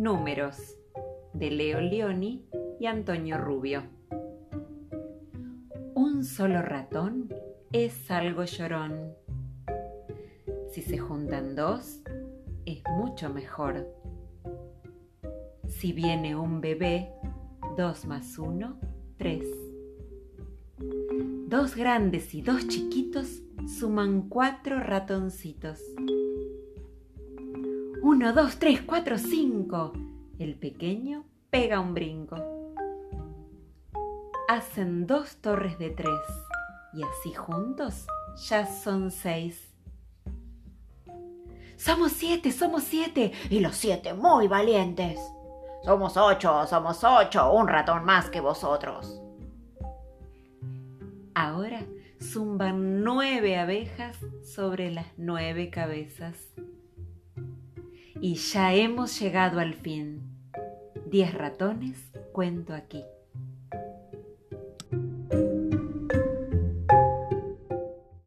Números de Leo Leoni y Antonio Rubio. Un solo ratón es algo llorón. Si se juntan dos, es mucho mejor. Si viene un bebé, dos más uno, tres. Dos grandes y dos chiquitos suman cuatro ratoncitos. Uno, dos, tres, cuatro, cinco. El pequeño pega un brinco. Hacen dos torres de tres y así juntos ya son seis. Somos siete, somos siete y los siete muy valientes. Somos ocho, somos ocho, un ratón más que vosotros. Ahora zumban nueve abejas sobre las nueve cabezas. Y ya hemos llegado al fin. Diez ratones cuento aquí.